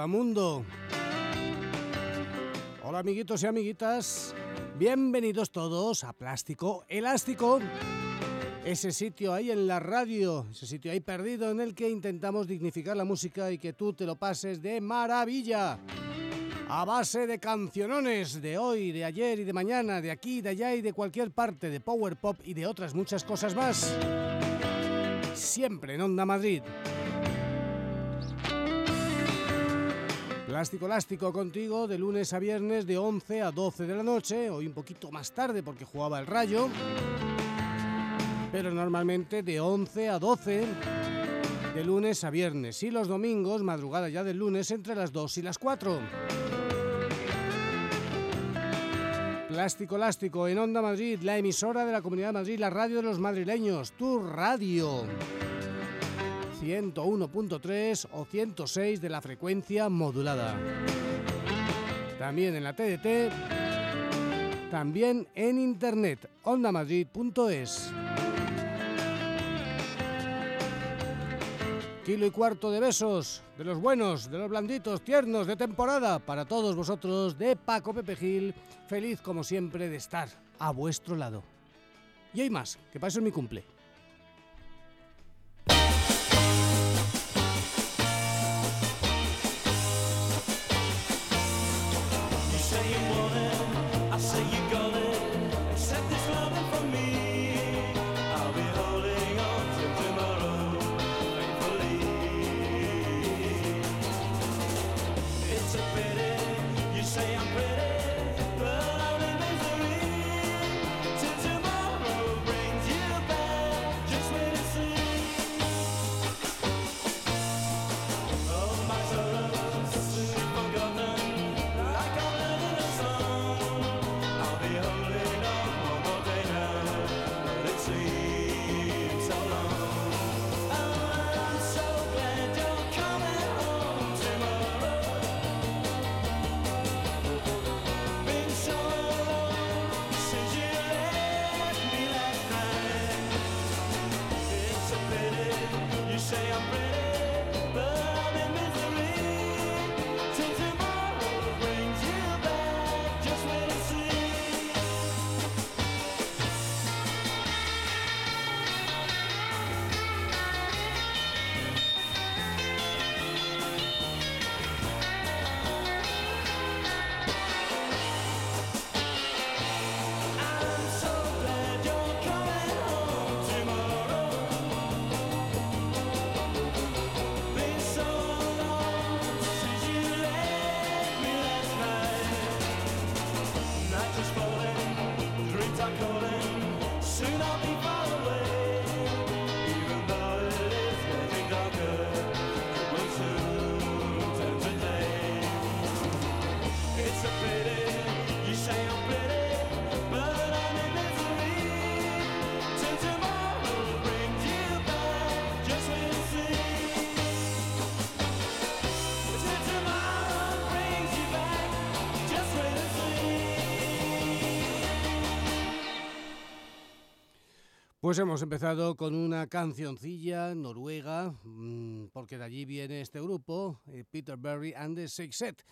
Hola mundo. Hola amiguitos y amiguitas. Bienvenidos todos a Plástico Elástico. Ese sitio ahí en la radio, ese sitio ahí perdido en el que intentamos dignificar la música y que tú te lo pases de maravilla. A base de cancionones de hoy, de ayer y de mañana, de aquí, de allá y de cualquier parte, de power pop y de otras muchas cosas más. Siempre en Onda Madrid. Plástico Elástico contigo de lunes a viernes de 11 a 12 de la noche, hoy un poquito más tarde porque jugaba el rayo, pero normalmente de 11 a 12 de lunes a viernes y los domingos, madrugada ya del lunes, entre las 2 y las 4. Plástico Elástico en Onda Madrid, la emisora de la Comunidad de Madrid, la radio de los madrileños, tu radio. 101.3 o 106 de la frecuencia modulada. También en la TDT, también en internet, ondamadrid.es. Kilo y cuarto de besos, de los buenos, de los blanditos, tiernos, de temporada, para todos vosotros, de Paco Pepe Gil, feliz como siempre de estar a vuestro lado. Y hay más, que para eso es mi cumple. You say I'm ready, but in Pues hemos empezado con una cancioncilla noruega, mm, porque de allí viene este grupo, eh, Peter Berry and the Six Set.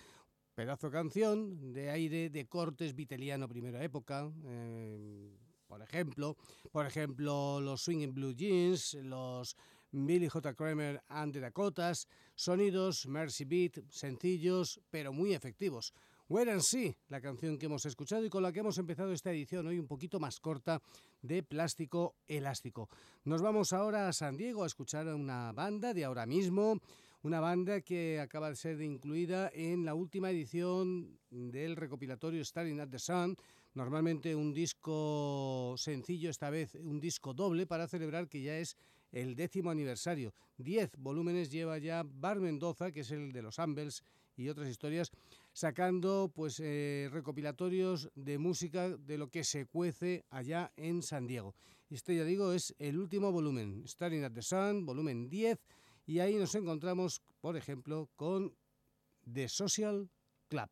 Pedazo canción de aire de cortes viteliano primera época. Eh, por ejemplo, por ejemplo, los Swinging Blue Jeans, los Billy J. Kramer and the Dakotas, sonidos Mercy Beat, sencillos pero muy efectivos. Where and See, la canción que hemos escuchado y con la que hemos empezado esta edición hoy un poquito más corta de Plástico Elástico. Nos vamos ahora a San Diego a escuchar a una banda de ahora mismo, una banda que acaba de ser incluida en la última edición del recopilatorio Starting at the Sun, normalmente un disco sencillo, esta vez un disco doble para celebrar que ya es el décimo aniversario. Diez volúmenes lleva ya Bar Mendoza, que es el de los Ambles y otras historias, sacando pues eh, recopilatorios de música de lo que se cuece allá en San Diego. Este ya digo es el último volumen, Starting at the Sun, volumen 10, y ahí nos encontramos, por ejemplo, con The Social Club.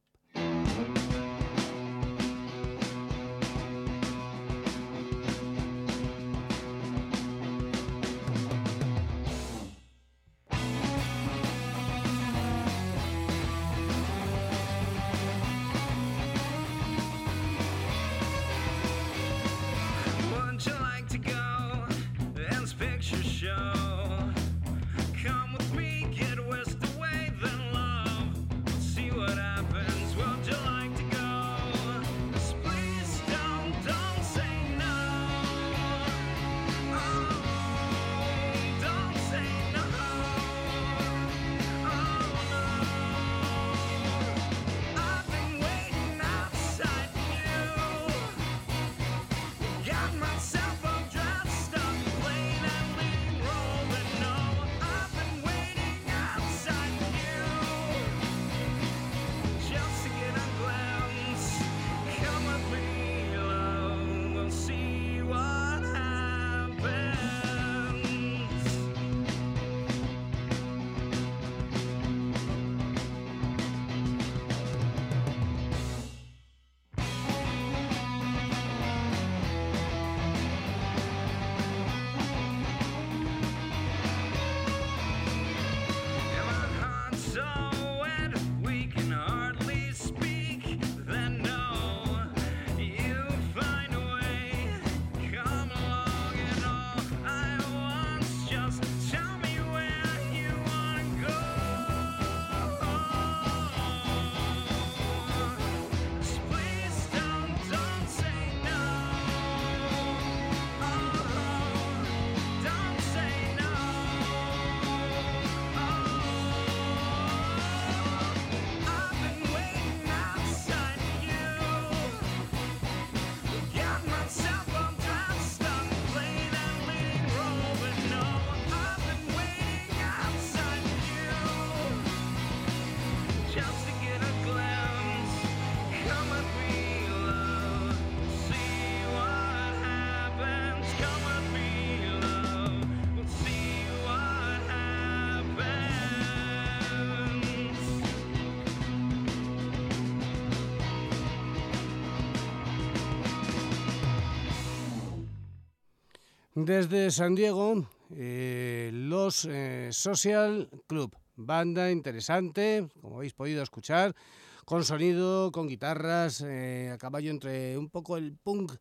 Desde San Diego, eh, los eh, Social Club, banda interesante, como habéis podido escuchar, con sonido, con guitarras, eh, a caballo entre un poco el punk,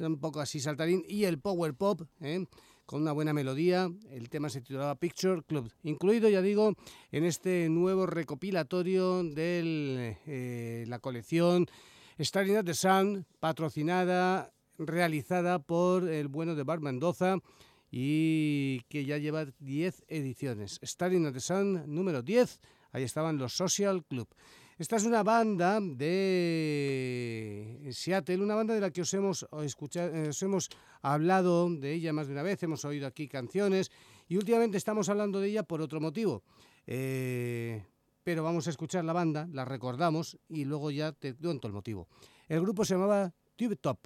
un poco así saltarín, y el power pop, con una buena melodía. El tema se titulaba Picture Club, incluido, ya digo, en este nuevo recopilatorio de la colección Starting at the Sun, patrocinada realizada por el bueno de Bar Mendoza y que ya lleva 10 ediciones. Starting at the Sun número 10, ahí estaban los Social Club. Esta es una banda de Seattle, una banda de la que os hemos, escuchado, eh, os hemos hablado de ella más de una vez, hemos oído aquí canciones y últimamente estamos hablando de ella por otro motivo. Eh, pero vamos a escuchar la banda, la recordamos y luego ya te cuento el motivo. El grupo se llamaba Tube Top.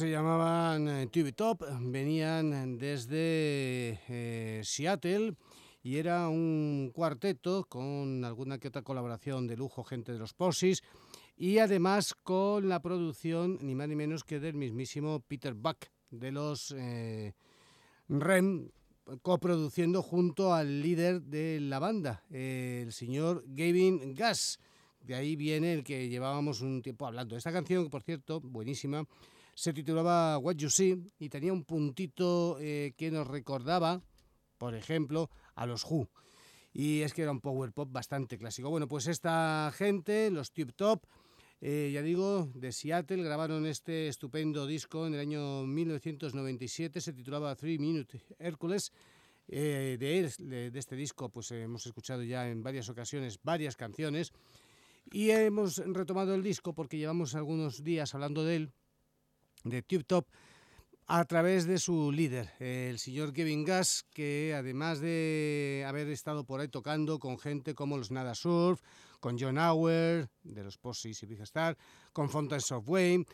Se llamaban eh, Tube Top, venían desde eh, Seattle y era un cuarteto con alguna que otra colaboración de lujo, gente de los Posis y además con la producción ni más ni menos que del mismísimo Peter Buck de los eh, REM, coproduciendo junto al líder de la banda, el señor Gavin Gas. De ahí viene el que llevábamos un tiempo hablando. Esta canción, por cierto, buenísima, se titulaba What You See y tenía un puntito eh, que nos recordaba, por ejemplo, a los Who. Y es que era un power pop bastante clásico. Bueno, pues esta gente, los Tube Top, eh, ya digo, de Seattle, grabaron este estupendo disco en el año 1997, se titulaba Three Minute Hércules. Eh, de, de, este disco pues hemos escuchado ya en varias ocasiones varias canciones y hemos retomado el disco porque llevamos algunos días hablando de él de Tube Top a través de su líder, el señor Kevin Gas, que además de haber estado por ahí tocando con gente como los Nada Surf, con John Auer, de los Possis y Big Star, con Fountains of Wayne,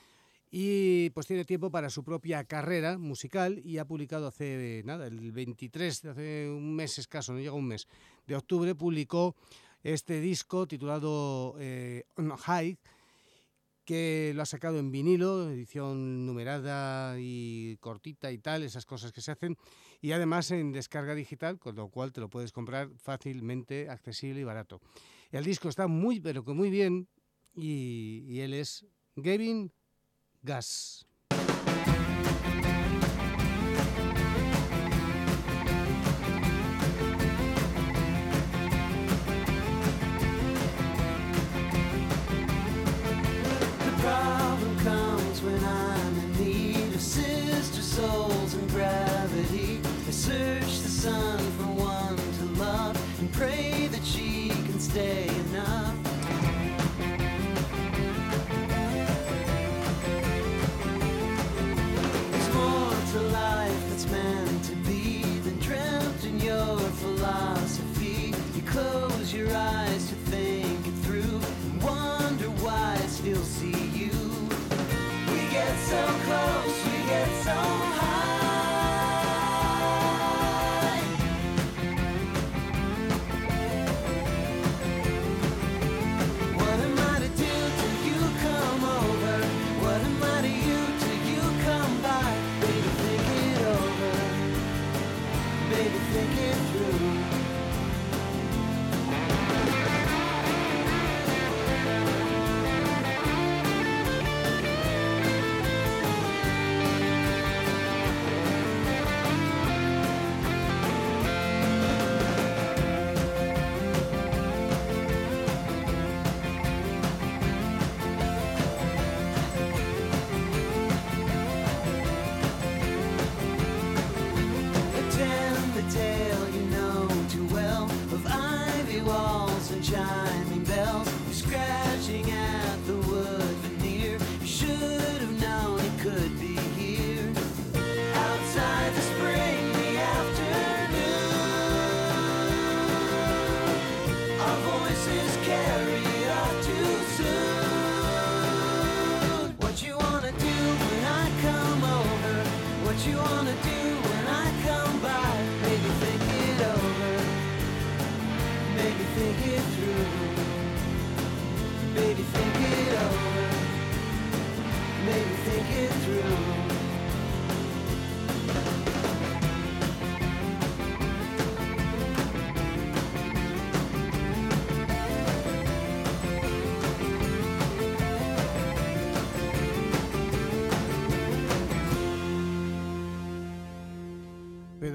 y pues tiene tiempo para su propia carrera musical y ha publicado hace nada, el 23, de hace un mes escaso, no llega un mes, de octubre, publicó este disco titulado eh, On High, que lo ha sacado en vinilo, edición numerada y cortita y tal, esas cosas que se hacen, y además en descarga digital, con lo cual te lo puedes comprar fácilmente, accesible y barato. El disco está muy, pero que muy bien, y, y él es Gavin Gas. sun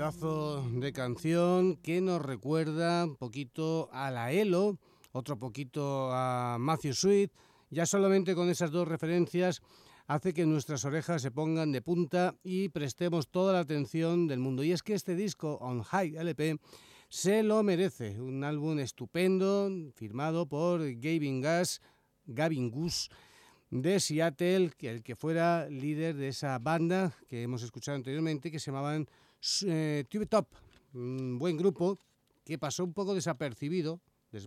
de canción que nos recuerda un poquito a la Elo, otro poquito a Matthew Sweet. Ya solamente con esas dos referencias hace que nuestras orejas se pongan de punta y prestemos toda la atención del mundo. Y es que este disco, On High LP, se lo merece. Un álbum estupendo, firmado por Gavin Gus, Gavin Gus de Seattle, el que fuera líder de esa banda que hemos escuchado anteriormente, que se llamaban eh, Tube Top un buen grupo que pasó un poco desapercibido,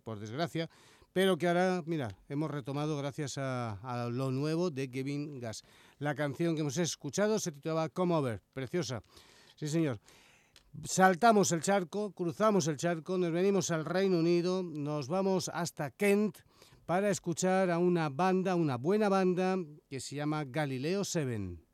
por desgracia, pero que ahora, mira, hemos retomado gracias a, lo nuevo de Kevin Gas. La canción que hemos escuchado se titulaba Come Over, preciosa. Sí, señor. Saltamos el charco, cruzamos el charco, nos venimos al Reino Unido, nos vamos hasta Kent para escuchar a una banda, una buena banda que se llama Galileo 7.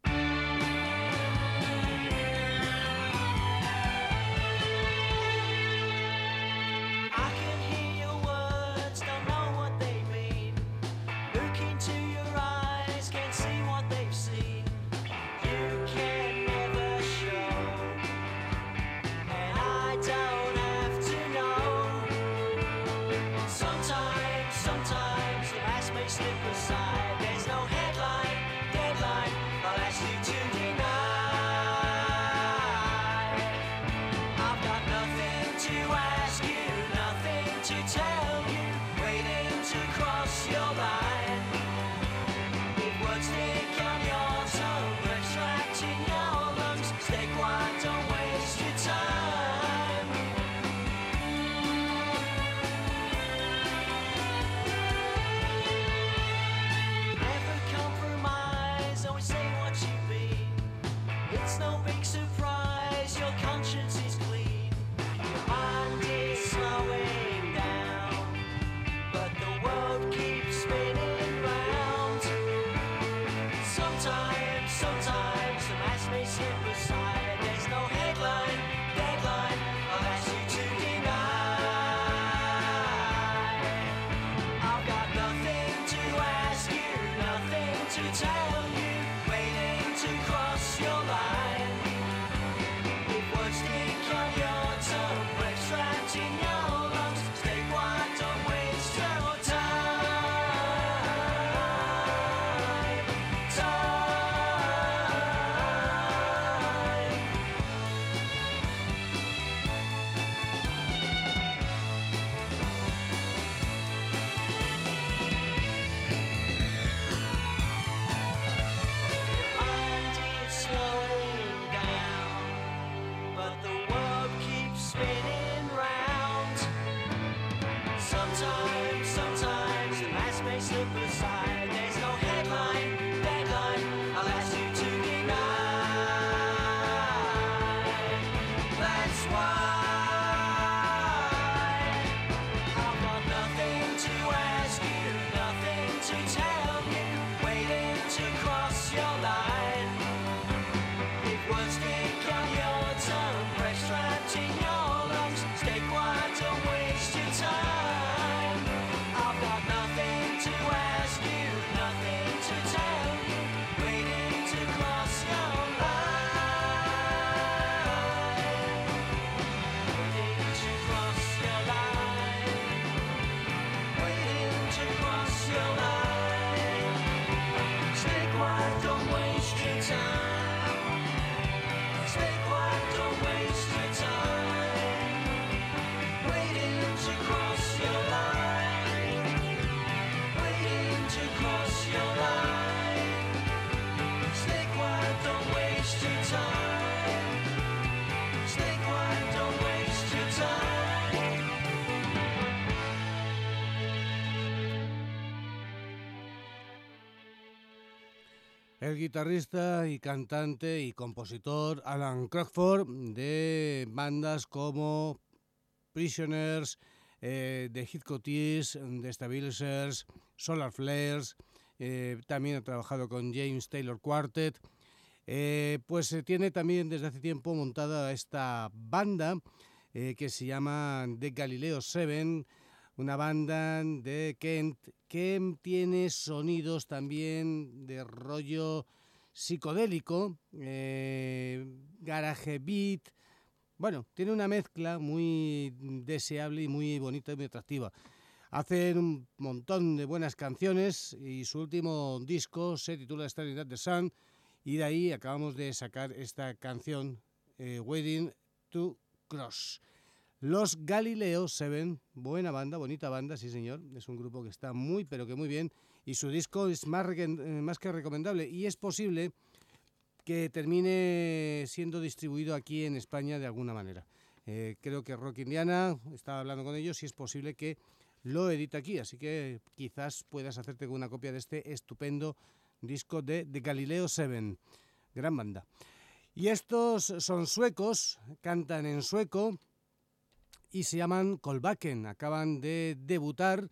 El guitarrista y cantante y compositor Alan Crockford de bandas como Prisoners, eh, The Hitchcockies, The Stabilizers, Solar Flares, eh, también ha trabajado con James Taylor Quartet. Eh, pues tiene también desde hace tiempo montada esta banda que se llama The Galileo Seven, una banda de Kent que tiene sonidos también de rollo psicodélico, eh, garage beat. Bueno, tiene una mezcla muy deseable y muy bonita y muy atractiva. Hacen un montón de buenas canciones y su último disco se titula at the Sun y de ahí acabamos de sacar esta canción, eh, Waiting to Cross. Los Galileo Seven, buena banda, bonita banda, sí señor. Es un grupo que está muy, pero que muy bien. Y su disco es más, eh, que recomendable. Y es posible que termine siendo distribuido aquí en España de alguna manera. Eh, creo que Rock Indiana, estaba hablando con ellos y es posible que lo edite aquí. Así que quizás puedas hacerte con una copia de este estupendo disco de, de Galileo Seven. Gran banda. Y estos son suecos, cantan en sueco y se llaman Kolbaken. Acaban de debutar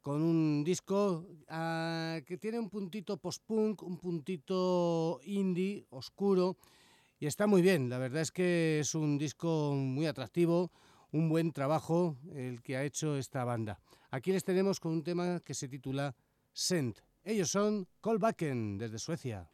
con un disco ah, que tiene un puntito post-punk, un puntito indie, oscuro, y está muy bien. La verdad es que es un disco muy atractivo, un buen trabajo el que ha hecho esta banda. Aquí les tenemos con un tema que se titula Sent. Ellos son Kolbaken desde Suecia.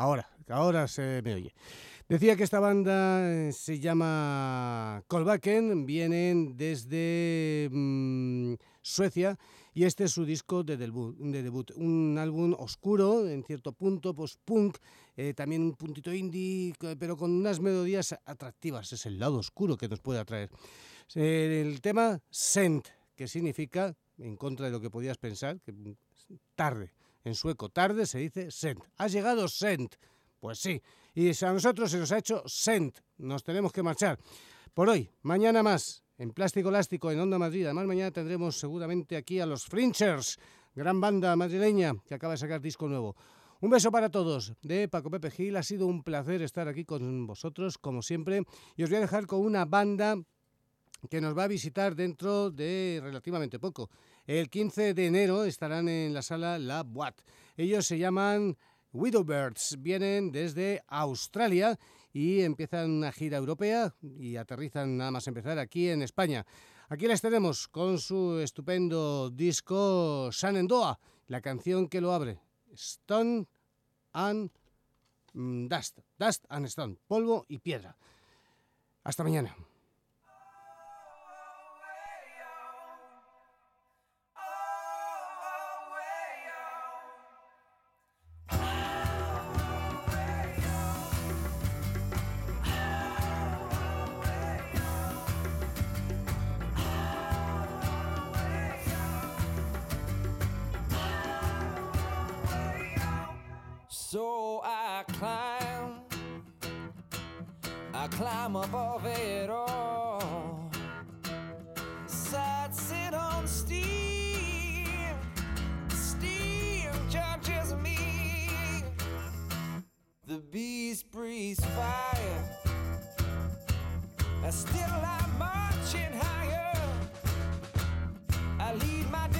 Ahora, ahora se me oye. Decía que esta banda eh, se llama Kolbaken, vienen desde mm, Suecia y este es su disco de debut, un álbum oscuro, en cierto punto, post-punk, eh, también un puntito indie, pero con unas melodías atractivas, es el lado oscuro que nos puede atraer. el tema Sent, que significa, en contra de lo que podías pensar, que tarde, en sueco tarde se dice Sent. ¿Ha llegado Sent? Pues sí, y a nosotros se nos ha hecho Sent, nos tenemos que marchar. Por hoy, mañana más, en Plástico Elástico, en Onda Madrid. Además, mañana tendremos seguramente aquí a los Frinchers, gran banda madrileña que acaba de sacar disco nuevo. Un beso para todos de Paco Pepe Gil. Ha sido un placer estar aquí con vosotros, como siempre. Y os voy a dejar con una banda que nos va a visitar dentro de relativamente poco. El 15 de enero estarán en la sala La Boîte. Ellos se llaman Widowbirds vienen desde Australia y empiezan una gira europea y aterrizan nada más empezar aquí en España. Aquí les tenemos con su estupendo disco Shenandoah, la canción que lo abre, Stone and Dust, Dust and Stone, polvo y piedra. Hasta mañana. So I climb, I climb above it all. Sights sit on steam, steam judges me. The beast breathes fire, still I'm marching higher. I lead my.